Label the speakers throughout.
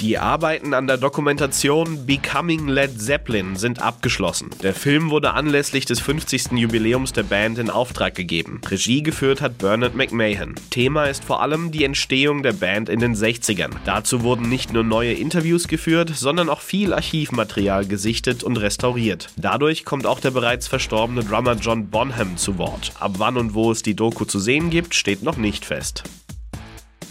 Speaker 1: Die Arbeiten an der Dokumentation Becoming Led Zeppelin sind abgeschlossen. Der Film wurde anlässlich des 50. Jubiläums der Band in Auftrag gegeben. Regie geführt hat Bernard McMahon. Thema ist vor allem die Entstehung der Band in den 60ern. Dazu wurden nicht nur neue Interviews geführt, sondern auch viel Archivmaterial gesichtet und restauriert. Dadurch kommt auch der bereits verstorbene Drummer John Bonham zu Wort. Ab wann und wo es die Doku zu sehen gibt, steht noch nicht fest.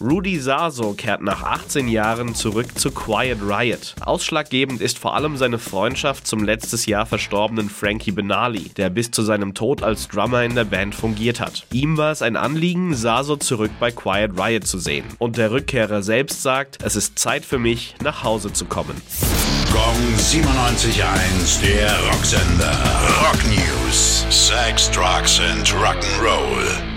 Speaker 1: Rudy Saso kehrt nach 18 Jahren zurück zu Quiet Riot. Ausschlaggebend ist vor allem seine Freundschaft zum letztes Jahr verstorbenen Frankie Benali, der bis zu seinem Tod als Drummer in der Band fungiert hat. Ihm war es ein Anliegen, Saso zurück bei Quiet Riot zu sehen. Und der Rückkehrer selbst sagt, es ist Zeit für mich, nach Hause zu kommen.
Speaker 2: Gong 97.1, der Rocksender. Rock News. Sex, Drugs and Rock'n'Roll.